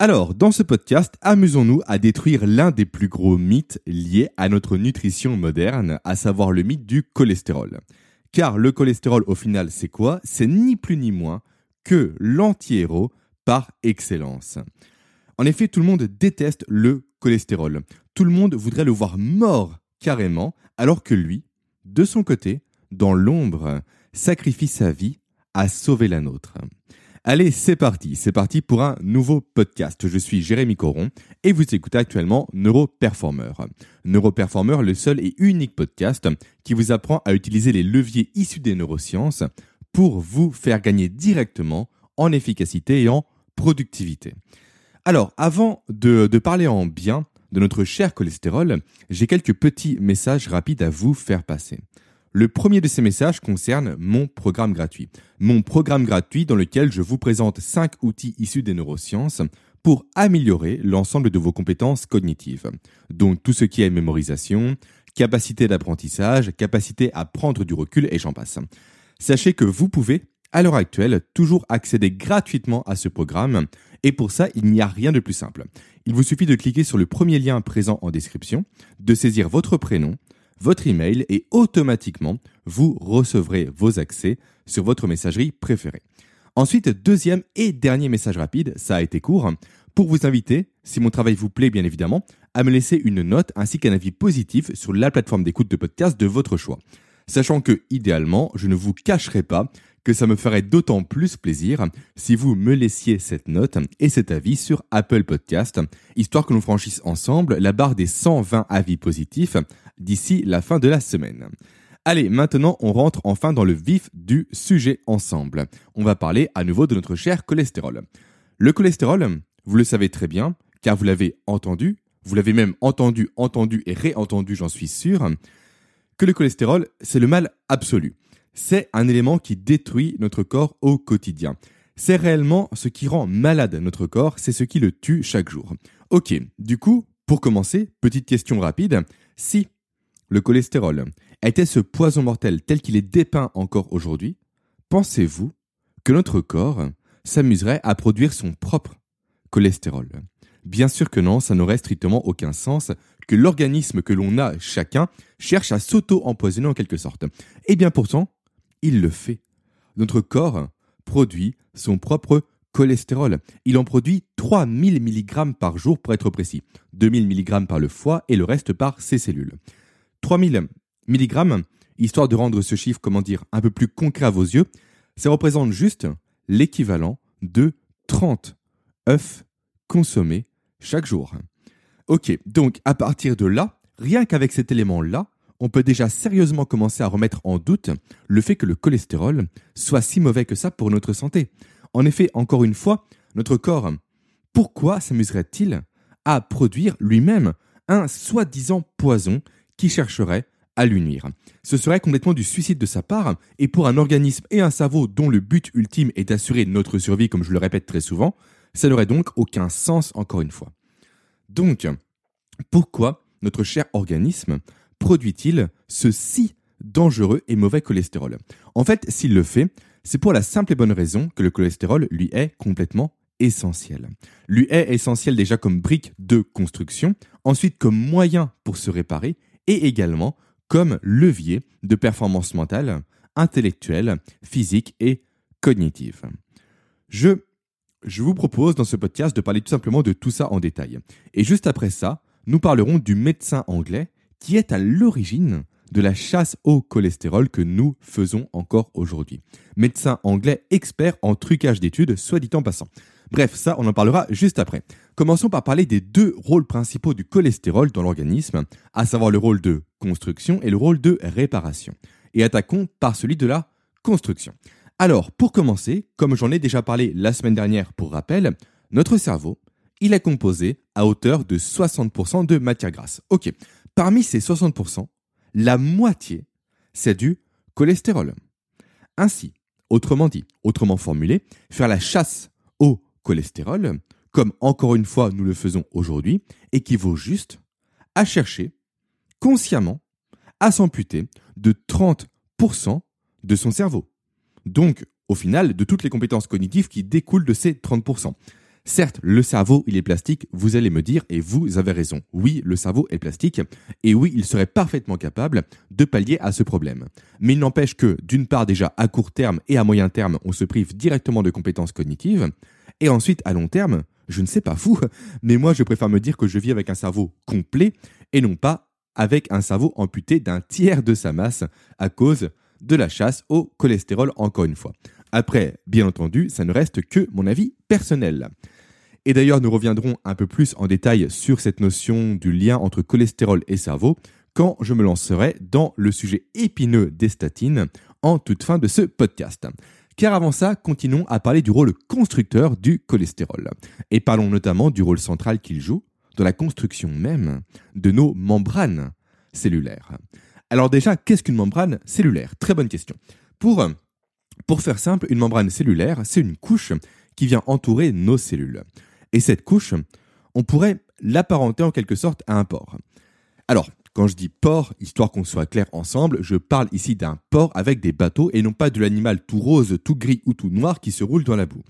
Alors, dans ce podcast, amusons-nous à détruire l'un des plus gros mythes liés à notre nutrition moderne, à savoir le mythe du cholestérol. Car le cholestérol, au final, c'est quoi? C'est ni plus ni moins que l'anti-héros par excellence. En effet, tout le monde déteste le cholestérol. Tout le monde voudrait le voir mort carrément, alors que lui, de son côté, dans l'ombre, sacrifie sa vie à sauver la nôtre. Allez, c'est parti, c'est parti pour un nouveau podcast. Je suis Jérémy Coron et vous écoutez actuellement Neuroperformer. Neuroperformer, le seul et unique podcast qui vous apprend à utiliser les leviers issus des neurosciences pour vous faire gagner directement en efficacité et en productivité. Alors, avant de, de parler en bien de notre cher cholestérol, j'ai quelques petits messages rapides à vous faire passer. Le premier de ces messages concerne mon programme gratuit. Mon programme gratuit dans lequel je vous présente 5 outils issus des neurosciences pour améliorer l'ensemble de vos compétences cognitives. Donc tout ce qui est mémorisation, capacité d'apprentissage, capacité à prendre du recul et j'en passe. Sachez que vous pouvez, à l'heure actuelle, toujours accéder gratuitement à ce programme et pour ça, il n'y a rien de plus simple. Il vous suffit de cliquer sur le premier lien présent en description, de saisir votre prénom, votre email et automatiquement, vous recevrez vos accès sur votre messagerie préférée. Ensuite, deuxième et dernier message rapide, ça a été court, pour vous inviter, si mon travail vous plaît bien évidemment, à me laisser une note ainsi qu'un avis positif sur la plateforme d'écoute de podcast de votre choix. Sachant que, idéalement, je ne vous cacherai pas que ça me ferait d'autant plus plaisir si vous me laissiez cette note et cet avis sur Apple Podcast, histoire que nous franchissions ensemble la barre des 120 avis positifs d'ici la fin de la semaine. Allez, maintenant on rentre enfin dans le vif du sujet ensemble. On va parler à nouveau de notre cher cholestérol. Le cholestérol, vous le savez très bien, car vous l'avez entendu, vous l'avez même entendu, entendu et réentendu, j'en suis sûr, que le cholestérol, c'est le mal absolu. C'est un élément qui détruit notre corps au quotidien. C'est réellement ce qui rend malade notre corps, c'est ce qui le tue chaque jour. Ok, du coup, pour commencer, petite question rapide, si le cholestérol était ce poison mortel tel qu'il est dépeint encore aujourd'hui, pensez-vous que notre corps s'amuserait à produire son propre cholestérol? Bien sûr que non, ça n'aurait strictement aucun sens que l'organisme que l'on a chacun cherche à s'auto-empoisonner en quelque sorte. Et bien pourtant, il le fait. Notre corps produit son propre cholestérol. Il en produit 3000 mg par jour pour être précis. 2000 mg par le foie et le reste par ses cellules. 3000 mg, histoire de rendre ce chiffre, comment dire, un peu plus concret à vos yeux, ça représente juste l'équivalent de 30 œufs consommés chaque jour. Ok, donc à partir de là, rien qu'avec cet élément-là, on peut déjà sérieusement commencer à remettre en doute le fait que le cholestérol soit si mauvais que ça pour notre santé. En effet, encore une fois, notre corps, pourquoi s'amuserait-il à produire lui-même un soi-disant poison qui chercherait à lui nuire. Ce serait complètement du suicide de sa part, et pour un organisme et un cerveau dont le but ultime est d'assurer notre survie, comme je le répète très souvent, ça n'aurait donc aucun sens encore une fois. Donc, pourquoi notre cher organisme produit-il ce si dangereux et mauvais cholestérol? En fait, s'il le fait, c'est pour la simple et bonne raison que le cholestérol lui est complètement essentiel. Lui est essentiel déjà comme brique de construction, ensuite comme moyen pour se réparer et également comme levier de performance mentale, intellectuelle, physique et cognitive. Je, vous propose dans ce podcast de parler tout simplement de tout ça en détail. Et juste après ça, nous parlerons du médecin anglais qui est à l'origine de la chasse au cholestérol que nous faisons encore aujourd'hui. Médecin anglais expert en trucage d'études, soit dit en passant. Bref, ça, on en parlera juste après. Commençons par parler des deux rôles principaux du cholestérol dans l'organisme, à savoir le rôle de construction et le rôle de réparation. Et attaquons par celui de la construction. Alors, pour commencer, comme j'en ai déjà parlé la semaine dernière pour rappel, notre cerveau, il est composé à hauteur de 60% de matière grasse. Ok, parmi ces 60%, la moitié, c'est du cholestérol. Ainsi, autrement dit, autrement formulé, faire la chasse cholestérol, comme encore une fois nous le faisons aujourd'hui, équivaut juste à chercher consciemment à s'amputer de 30% de son cerveau. Donc, au final, de toutes les compétences cognitives qui découlent de ces 30%. Certes, le cerveau, il est plastique, vous allez me dire, et vous avez raison. Oui, le cerveau est plastique, et oui, il serait parfaitement capable de pallier à ce problème. Mais il n'empêche que, d'une part déjà, à court terme et à moyen terme, on se prive directement de compétences cognitives, et ensuite, à long terme, je ne sais pas fou, mais moi je préfère me dire que je vis avec un cerveau complet, et non pas avec un cerveau amputé d'un tiers de sa masse à cause de la chasse au cholestérol encore une fois. Après, bien entendu, ça ne reste que mon avis personnel. Et d'ailleurs, nous reviendrons un peu plus en détail sur cette notion du lien entre cholestérol et cerveau quand je me lancerai dans le sujet épineux des statines en toute fin de ce podcast. Car avant ça, continuons à parler du rôle constructeur du cholestérol. Et parlons notamment du rôle central qu'il joue dans la construction même de nos membranes cellulaires. Alors déjà, qu'est-ce qu'une membrane cellulaire? Très bonne question. Pour, faire simple, une membrane cellulaire, c'est une couche qui vient entourer nos cellules. Et cette couche, on pourrait l'apparenter en quelque sorte à un port. Alors, quand je dis port, histoire qu'on soit clair ensemble, je parle ici d'un port avec des bateaux et non pas de l'animal tout rose, tout gris ou tout noir qui se roule dans la boue.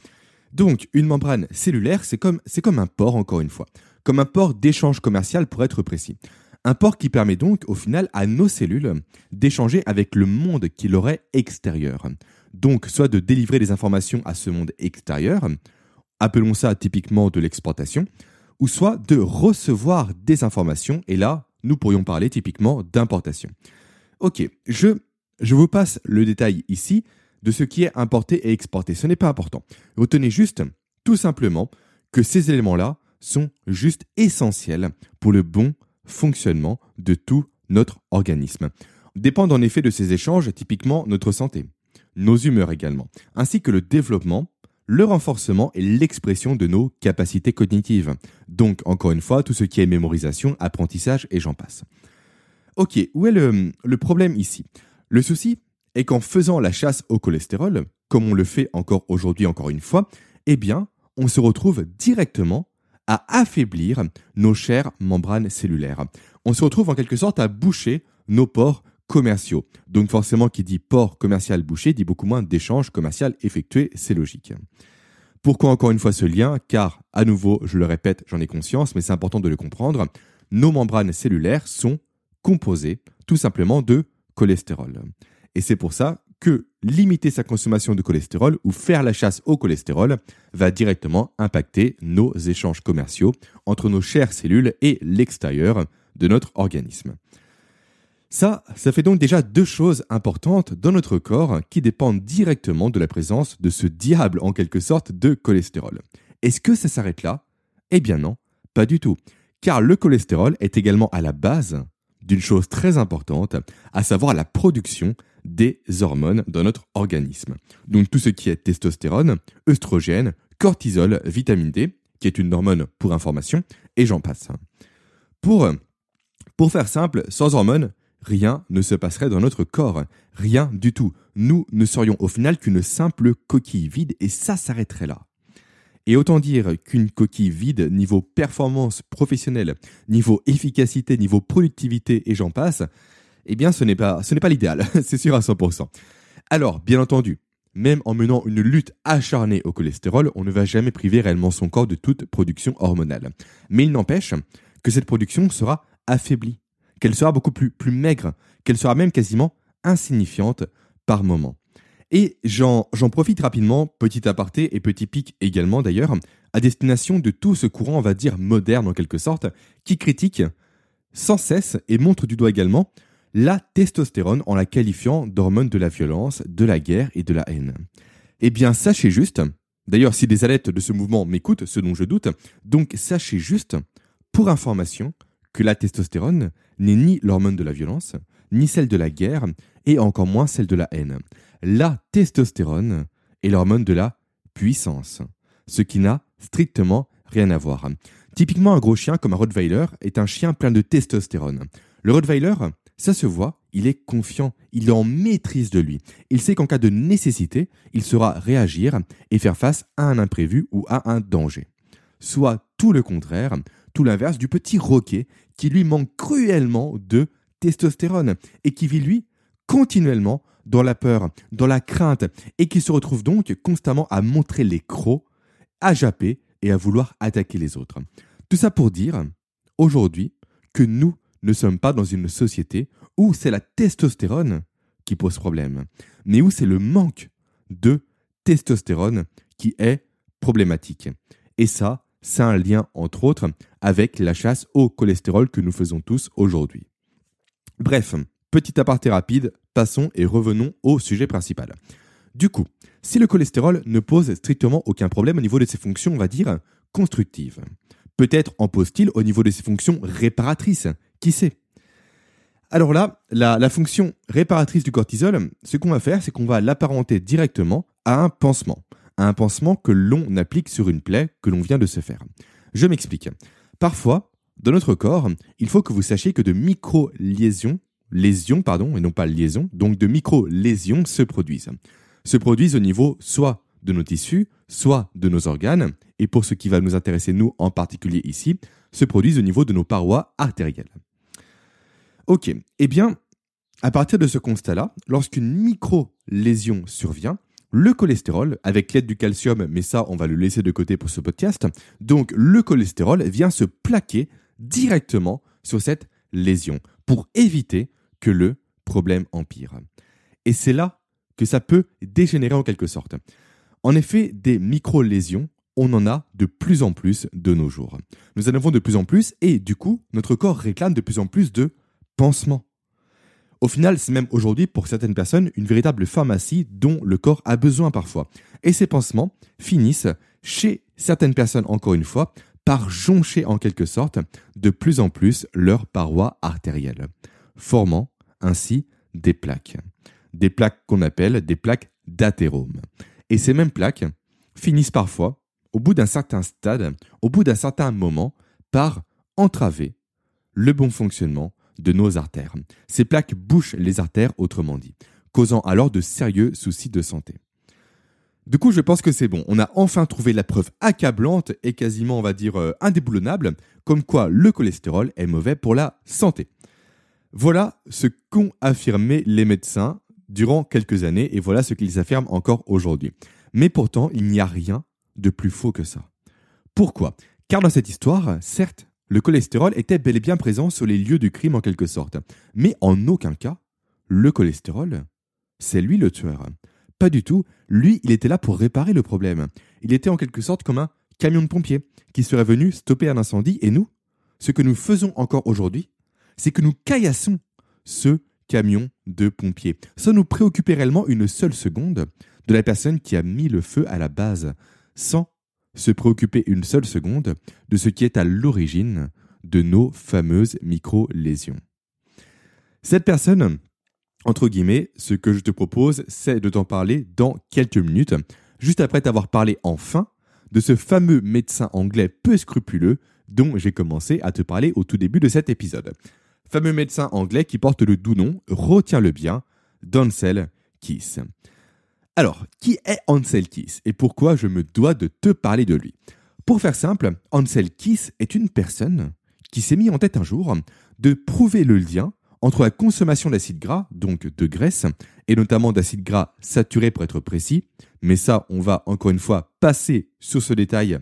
Donc, une membrane cellulaire, c'est comme, comme un port, encore une fois. Comme un port d'échange commercial pour être précis. Un port qui permet donc, au final, à nos cellules d'échanger avec le monde qui leur est extérieur. Donc, soit de délivrer des informations à ce monde extérieur, appelons ça typiquement de l'exportation, ou soit de recevoir des informations, et là, nous pourrions parler typiquement d'importation. Ok, je, je vous passe le détail ici de ce qui est importé et exporté. Ce n'est pas important. Retenez juste, tout simplement, que ces éléments-là sont juste essentiels pour le bon fonctionnement de tout notre organisme. Dépendent en effet de ces échanges typiquement notre santé, nos humeurs également, ainsi que le développement le renforcement et l'expression de nos capacités cognitives. Donc, encore une fois, tout ce qui est mémorisation, apprentissage et j'en passe. Ok, où est le, problème ici? Le souci est qu'en faisant la chasse au cholestérol, comme on le fait encore aujourd'hui encore une fois, eh bien, on se retrouve directement à affaiblir nos chères membranes cellulaires. On se retrouve en quelque sorte à boucher nos pores commerciaux. Donc forcément, qui dit port commercial bouché dit beaucoup moins d'échanges commerciaux effectués, c'est logique. Pourquoi encore une fois ce lien? Car, à nouveau, je le répète, j'en ai conscience, mais c'est important de le comprendre, nos membranes cellulaires sont composées tout simplement de cholestérol. Et c'est pour ça que limiter sa consommation de cholestérol ou faire la chasse au cholestérol va directement impacter nos échanges commerciaux entre nos chères cellules et l'extérieur de notre organisme. Ça, ça fait donc déjà deux choses importantes dans notre corps qui dépendent directement de la présence de ce diable en quelque sorte de cholestérol. Est-ce que ça s'arrête là? Eh bien non, pas du tout. Car le cholestérol est également à la base d'une chose très importante, à savoir la production des hormones dans notre organisme. Donc tout ce qui est testostérone, œstrogène, cortisol, vitamine D, qui est une hormone pour information, et j'en passe. Pour, pour faire simple, sans hormones, rien ne se passerait dans notre corps. Rien du tout. Nous ne serions au final qu'une simple coquille vide et ça s'arrêterait là. Et autant dire qu'une coquille vide, niveau performance professionnelle, niveau efficacité, niveau productivité et j'en passe, eh bien ce n'est pas, l'idéal, c'est sûr à 100%. Alors, bien entendu, même en menant une lutte acharnée au cholestérol, on ne va jamais priver réellement son corps de toute production hormonale. Mais il n'empêche que cette production sera affaiblie qu'elle sera beaucoup plus, maigre, qu'elle sera même quasiment insignifiante par moment. Et j'en profite rapidement, petit aparté et petit pic également d'ailleurs, à destination de tout ce courant, on va dire, moderne en quelque sorte, qui critique sans cesse et montre du doigt également la testostérone en la qualifiant d'hormone de la violence, de la guerre et de la haine. Eh bien, sachez juste, d'ailleurs si des adeptes de ce mouvement m'écoutent, ce dont je doute, donc sachez juste, pour information, que la testostérone n'est ni l'hormone de la violence, ni celle de la guerre, et encore moins celle de la haine. La testostérone est l'hormone de la puissance, ce qui n'a strictement rien à voir. Typiquement, un gros chien comme un Rottweiler est un chien plein de testostérone. Le Rottweiler, ça se voit, il est confiant, il est en maîtrise de lui. Il sait qu'en cas de nécessité, il saura réagir et faire face à un imprévu ou à un danger. Soit tout le contraire, tout l'inverse du petit roquet qui lui manque cruellement de testostérone et qui vit lui continuellement dans la peur, dans la crainte et qui se retrouve donc constamment à montrer les crocs, à japper et à vouloir attaquer les autres. Tout ça pour dire, aujourd'hui, que nous ne sommes pas dans une société où c'est la testostérone qui pose problème, mais où c'est le manque de testostérone qui est problématique. Et ça, c'est un lien, entre autres, avec la chasse au cholestérol que nous faisons tous aujourd'hui. Bref, petit aparté rapide, passons et revenons au sujet principal. Du coup, si le cholestérol ne pose strictement aucun problème au niveau de ses fonctions, on va dire, constructives, peut-être en pose-t-il au niveau de ses fonctions réparatrices, qui sait? Alors là, la, la, fonction réparatrice du cortisol, ce qu'on va faire, c'est qu'on va l'apparenter directement à un pansement un pansement que l'on applique sur une plaie que l'on vient de se faire. Je m'explique. Parfois, dans notre corps, il faut que vous sachiez que de micro-lésions, lésions, pardon, et non pas liaisons, donc de micro-lésions se produisent. Se produisent au niveau soit de nos tissus, soit de nos organes, et pour ce qui va nous intéresser, nous en particulier ici, se produisent au niveau de nos parois artérielles. Ok, eh bien, à partir de ce constat-là, lorsqu'une micro-lésion survient, le cholestérol, avec l'aide du calcium, mais ça on va le laisser de côté pour ce podcast, donc le cholestérol vient se plaquer directement sur cette lésion pour éviter que le problème empire. Et c'est là que ça peut dégénérer en quelque sorte. En effet, des micro-lésions, on en a de plus en plus de nos jours. Nous en avons de plus en plus et du coup, notre corps réclame de plus en plus de pansements. Au final, c'est même aujourd'hui, pour certaines personnes, une véritable pharmacie dont le corps a besoin parfois. Et ces pansements finissent, chez certaines personnes encore une fois, par joncher en quelque sorte de plus en plus leurs parois artérielles, formant ainsi des plaques. Des plaques qu'on appelle des plaques d'athérome. Et ces mêmes plaques finissent parfois, au bout d'un certain stade, au bout d'un certain moment, par entraver le bon fonctionnement de nos artères. Ces plaques bouchent les artères, autrement dit, causant alors de sérieux soucis de santé. Du coup, je pense que c'est bon. On a enfin trouvé la preuve accablante et quasiment, on va dire, euh, indéboulonnable, comme quoi le cholestérol est mauvais pour la santé. Voilà ce qu'ont affirmé les médecins durant quelques années et voilà ce qu'ils affirment encore aujourd'hui. Mais pourtant, il n'y a rien de plus faux que ça. Pourquoi? Car dans cette histoire, certes, le cholestérol était bel et bien présent sur les lieux du crime en quelque sorte. Mais en aucun cas, le cholestérol, c'est lui le tueur. Pas du tout, lui, il était là pour réparer le problème. Il était en quelque sorte comme un camion de pompiers qui serait venu stopper un incendie et nous, ce que nous faisons encore aujourd'hui, c'est que nous caillassons ce camion de pompiers, sans nous préoccuper réellement une seule seconde de la personne qui a mis le feu à la base, sans se préoccuper une seule seconde de ce qui est à l'origine de nos fameuses micro-lésions. Cette personne, entre guillemets, ce que je te propose, c'est de t'en parler dans quelques minutes, juste après t'avoir parlé enfin de ce fameux médecin anglais peu scrupuleux dont j'ai commencé à te parler au tout début de cet épisode. Fameux médecin anglais qui porte le doux nom, retiens-le bien, Donsel Kiss. Alors, qui est Ansel Kiss et pourquoi je me dois de te parler de lui? Pour faire simple, Ansel Kiss est une personne qui s'est mis en tête un jour de prouver le lien entre la consommation d'acide gras, donc de graisse, et notamment d'acide gras saturé pour être précis, mais ça, on va encore une fois passer sur ce détail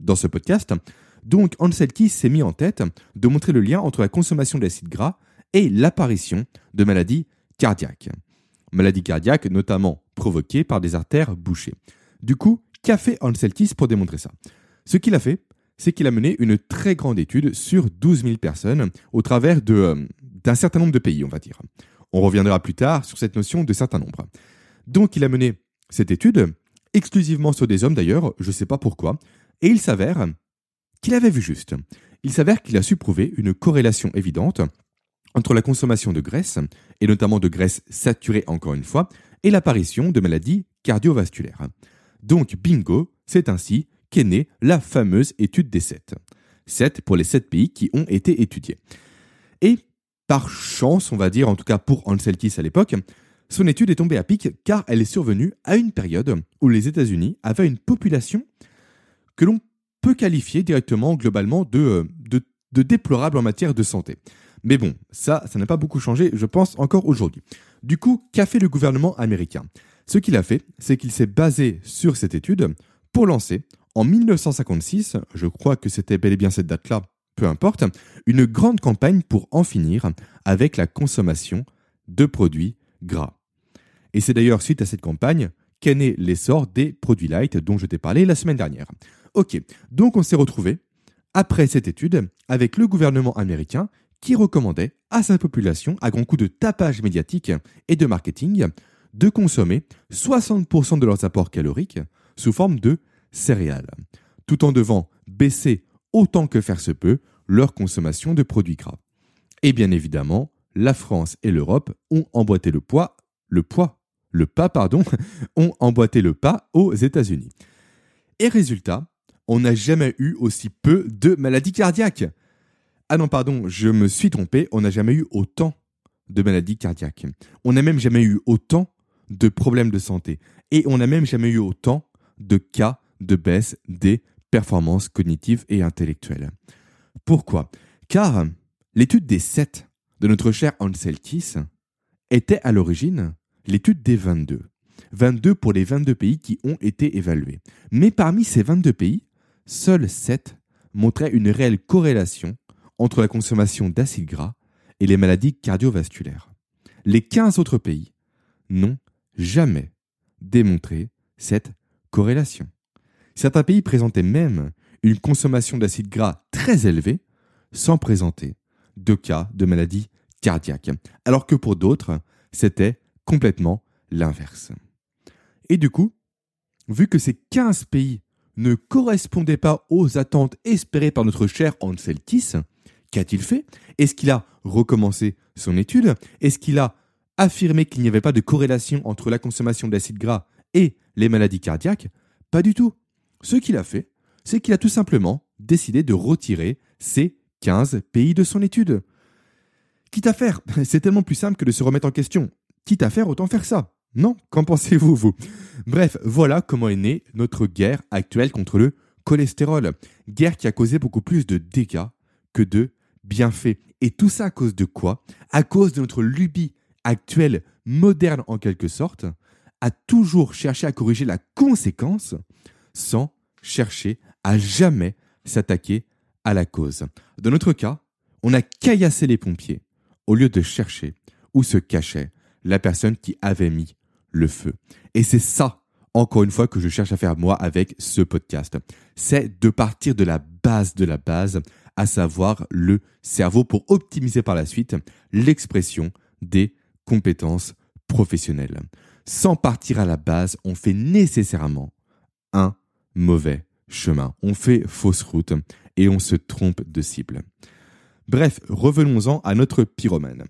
dans ce podcast. Donc, Ansel Kiss s'est mis en tête de montrer le lien entre la consommation d'acide gras et l'apparition de maladies cardiaques maladie cardiaque notamment provoquée par des artères bouchées. Du coup, qu'a fait Anseltis pour démontrer ça Ce qu'il a fait, c'est qu'il a mené une très grande étude sur 12 000 personnes au travers euh, d'un certain nombre de pays, on va dire. On reviendra plus tard sur cette notion de certain nombre. Donc il a mené cette étude, exclusivement sur des hommes d'ailleurs, je ne sais pas pourquoi, et il s'avère qu'il avait vu juste. Il s'avère qu'il a su prouver une corrélation évidente entre la consommation de graisse, et notamment de graisse saturée encore une fois, et l'apparition de maladies cardiovasculaires. Donc bingo, c'est ainsi qu'est née la fameuse étude des 7. 7 pour les 7 pays qui ont été étudiés. Et par chance, on va dire, en tout cas pour Anselkis à l'époque, son étude est tombée à pic car elle est survenue à une période où les États-Unis avaient une population que l'on peut qualifier directement, globalement, de, euh, déplorable en matière de santé. Mais bon, ça, ça n'a pas beaucoup changé, je pense, encore aujourd'hui. Du coup, qu'a fait le gouvernement américain? Ce qu'il a fait, c'est qu'il s'est basé sur cette étude pour lancer, en 1956, je crois que c'était bel et bien cette date-là, peu importe, une grande campagne pour en finir avec la consommation de produits gras. Et c'est d'ailleurs suite à cette campagne qu'est né l'essor des produits light dont je t'ai parlé la semaine dernière. Ok, donc on s'est retrouvé après cette étude avec le gouvernement américain qui recommandait à sa population, à grand coup de tapage médiatique et de marketing, de consommer 60% de leurs apports caloriques sous forme de céréales, tout en devant baisser autant que faire se peut leur consommation de produits gras. Et bien évidemment, la France et l'Europe ont emboîté le poids, le poids, le pas, pardon, ont emboîté le pas aux États-Unis. Et résultat, on n'a jamais eu aussi peu de maladies cardiaques. Ah non, pardon, je me suis trompé, on n'a jamais eu autant de maladies cardiaques. On n'a même jamais eu autant de problèmes de santé. Et on n'a même jamais eu autant de cas de baisse des performances cognitives et intellectuelles. Pourquoi? Car l'étude des 7 de notre cher Ansel Kiss était à l'origine l'étude des 22. 22 pour les 22 pays qui ont été évalués. Mais parmi ces 22 pays, seuls 7 montraient une réelle corrélation entre la consommation d'acides gras et les maladies cardiovasculaires. Les 15 autres pays n'ont jamais démontré cette corrélation. Certains pays présentaient même une consommation d'acides gras très élevée sans présenter de cas de maladies cardiaques, alors que pour d'autres, c'était complètement l'inverse. Et du coup, vu que ces 15 pays ne correspondaient pas aux attentes espérées par notre cher Ansel Kiss, qu'a-t-il fait? Est-ce qu'il a recommencé son étude? Est-ce qu'il a affirmé qu'il n'y avait pas de corrélation entre la consommation d'acides gras et les maladies cardiaques? Pas du tout. Ce qu'il a fait, c'est qu'il a tout simplement décidé de retirer ces 15 pays de son étude. Quitte à faire, c'est tellement plus simple que de se remettre en question. Quitte à faire, autant faire ça. Non Qu'en pensez-vous, vous? Bref, voilà comment est née notre guerre actuelle contre le cholestérol. Guerre qui a causé beaucoup plus de dégâts que de bienfaits. Et tout ça à cause de quoi? À cause de notre lubie actuelle, moderne en quelque sorte, à toujours chercher à corriger la conséquence sans chercher à jamais s'attaquer à la cause. Dans notre cas, on a caillassé les pompiers au lieu de chercher où se cachait la personne qui avait mis le feu. Et c'est ça, encore une fois, que je cherche à faire moi avec ce podcast. C'est de partir de la base de la base, à savoir le cerveau pour optimiser par la suite l'expression des compétences professionnelles. Sans partir à la base, on fait nécessairement un mauvais chemin. On fait fausse route et on se trompe de cible. Bref, revenons-en à notre pyromane.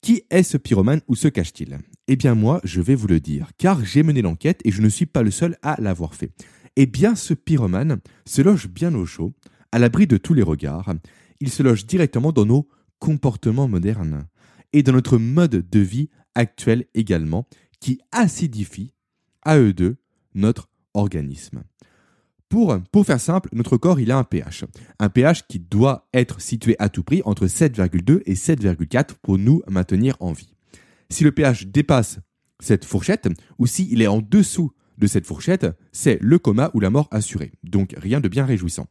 Qui est ce pyromane ou se cache-t-il? Eh bien moi, je vais vous le dire, car j'ai mené l'enquête et je ne suis pas le seul à l'avoir fait. Eh bien ce pyromane se loge bien au chaud, à l'abri de tous les regards. Il se loge directement dans nos comportements modernes et dans notre mode de vie actuel également, qui acidifie à eux deux notre organisme. Pour, pour faire simple, notre corps il a un pH. Un pH qui doit être situé à tout prix entre 7,2 et 7,4 pour nous maintenir en vie. Si le pH dépasse cette fourchette, ou s'il est en dessous de cette fourchette, c'est le coma ou la mort assurée. Donc rien de bien réjouissant.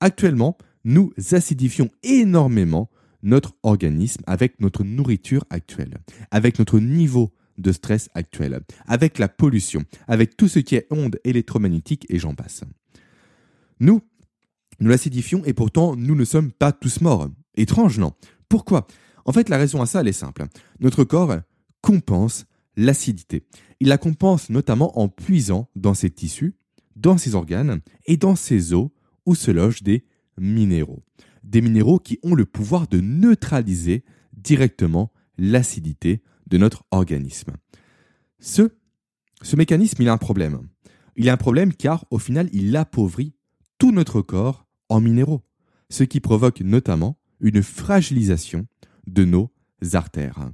Actuellement, nous acidifions énormément notre organisme avec notre nourriture actuelle, avec notre niveau de stress actuel, avec la pollution, avec tout ce qui est ondes électromagnétiques et j'en passe. Nous, nous l'acidifions et pourtant nous ne sommes pas tous morts. Étrange, non? Pourquoi? En fait, la raison à ça, elle est simple. Notre corps compense l'acidité. Il la compense notamment en puisant dans ses tissus, dans ses organes et dans ses os où se logent des minéraux. Des minéraux qui ont le pouvoir de neutraliser directement l'acidité de notre organisme. Ce, mécanisme, il a un problème. Il a un problème car au final, il appauvrit tout notre corps en minéraux, ce qui provoque notamment une fragilisation de nos artères,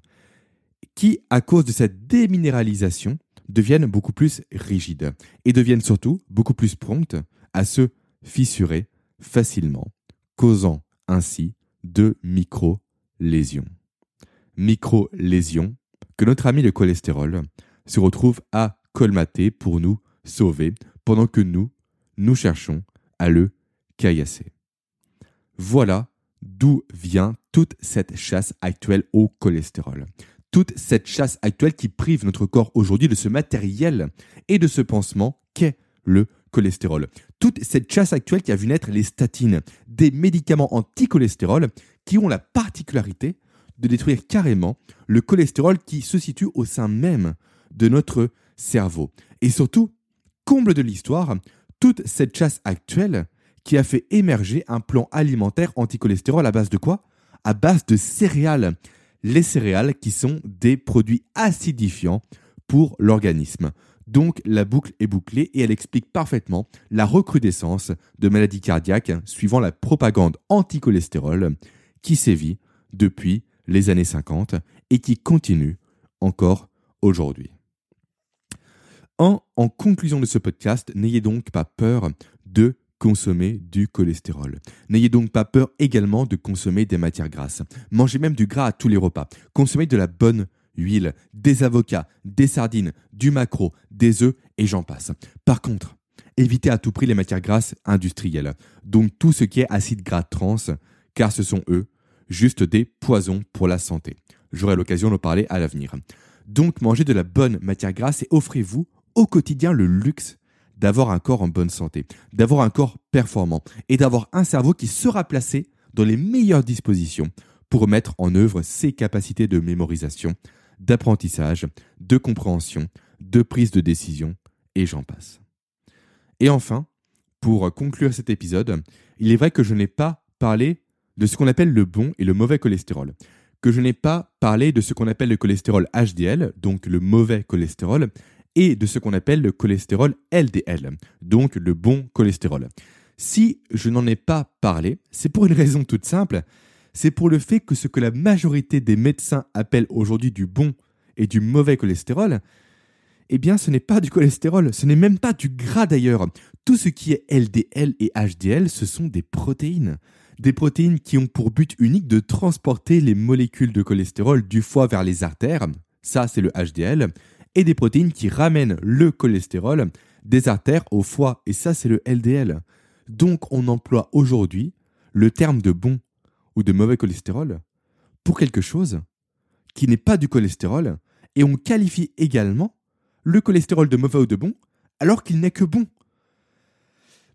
qui, à cause de cette déminéralisation, deviennent beaucoup plus rigides et deviennent surtout beaucoup plus promptes à se fissurer facilement, causant ainsi de micro-lésions. Micro-lésions que notre ami le cholestérol se retrouve à colmater pour nous sauver pendant que nous, nous cherchons à le caillasser. Voilà d'où vient toute cette chasse actuelle au cholestérol. Toute cette chasse actuelle qui prive notre corps aujourd'hui de ce matériel et de ce pansement qu'est le cholestérol. Toute cette chasse actuelle qui a vu naître les statines, des médicaments anti-cholestérol qui ont la particularité de détruire carrément le cholestérol qui se situe au sein même de notre cerveau. Et surtout, comble de l'histoire, toute cette chasse actuelle qui a fait émerger un plan alimentaire anti-cholestérol à base de quoi? À base de céréales. Les céréales qui sont des produits acidifiants pour l'organisme. Donc la boucle est bouclée et elle explique parfaitement la recrudescence de maladies cardiaques suivant la propagande anti-cholestérol qui sévit depuis les années 50 et qui continue encore aujourd'hui. En, en conclusion de ce podcast, n'ayez donc pas peur de consommer du cholestérol. N'ayez donc pas peur également de consommer des matières grasses. Mangez même du gras à tous les repas. Consommez de la bonne huile, des avocats, des sardines, du maquereau, des œufs et j'en passe. Par contre, évitez à tout prix les matières grasses industrielles, donc tout ce qui est acide gras trans, car ce sont eux juste des poisons pour la santé. J'aurai l'occasion d'en parler à l'avenir. Donc mangez de la bonne matière grasse et offrez-vous au quotidien le luxe d'avoir un corps en bonne santé, d'avoir un corps performant et d'avoir un cerveau qui sera placé dans les meilleures dispositions pour mettre en œuvre ses capacités de mémorisation, d'apprentissage, de compréhension, de prise de décision, et j'en passe. Et enfin, pour conclure cet épisode, il est vrai que je n'ai pas parlé de ce qu'on appelle le bon et le mauvais cholestérol, que je n'ai pas parlé de ce qu'on appelle le cholestérol HDL, donc le mauvais cholestérol, et de ce qu'on appelle le cholestérol LDL, donc le bon cholestérol. Si je n'en ai pas parlé, c'est pour une raison toute simple, c'est pour le fait que ce que la majorité des médecins appellent aujourd'hui du bon et du mauvais cholestérol, eh bien ce n'est pas du cholestérol, ce n'est même pas du gras d'ailleurs. Tout ce qui est LDL et HDL, ce sont des protéines. Des protéines qui ont pour but unique de transporter les molécules de cholestérol du foie vers les artères, ça c'est le HDL, et des protéines qui ramènent le cholestérol des artères au foie, et ça c'est le LDL. Donc on emploie aujourd'hui le terme de bon ou de mauvais cholestérol pour quelque chose qui n'est pas du cholestérol, et on qualifie également le cholestérol de mauvais ou de bon alors qu'il n'est que bon.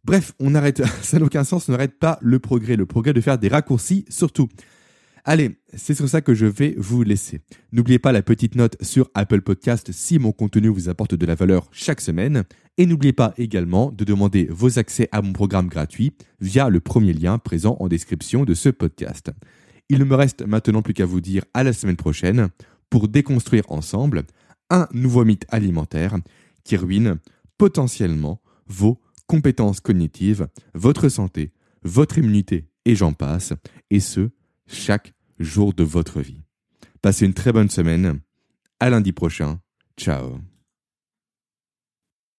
Bref, on arrête, ça n'a aucun sens, on n'arrête pas le progrès, le progrès de faire des raccourcis surtout. Allez, c'est sur ça que je vais vous laisser. N'oubliez pas la petite note sur Apple Podcast si mon contenu vous apporte de la valeur chaque semaine. Et n'oubliez pas également de demander vos accès à mon programme gratuit via le premier lien présent en description de ce podcast. Il ne me reste maintenant plus qu'à vous dire à la semaine prochaine pour déconstruire ensemble un nouveau mythe alimentaire qui ruine potentiellement vos compétences cognitives, votre santé, votre immunité et j'en passe, et ce, chaque jour de votre vie. Passez une très bonne semaine. À lundi prochain. Ciao.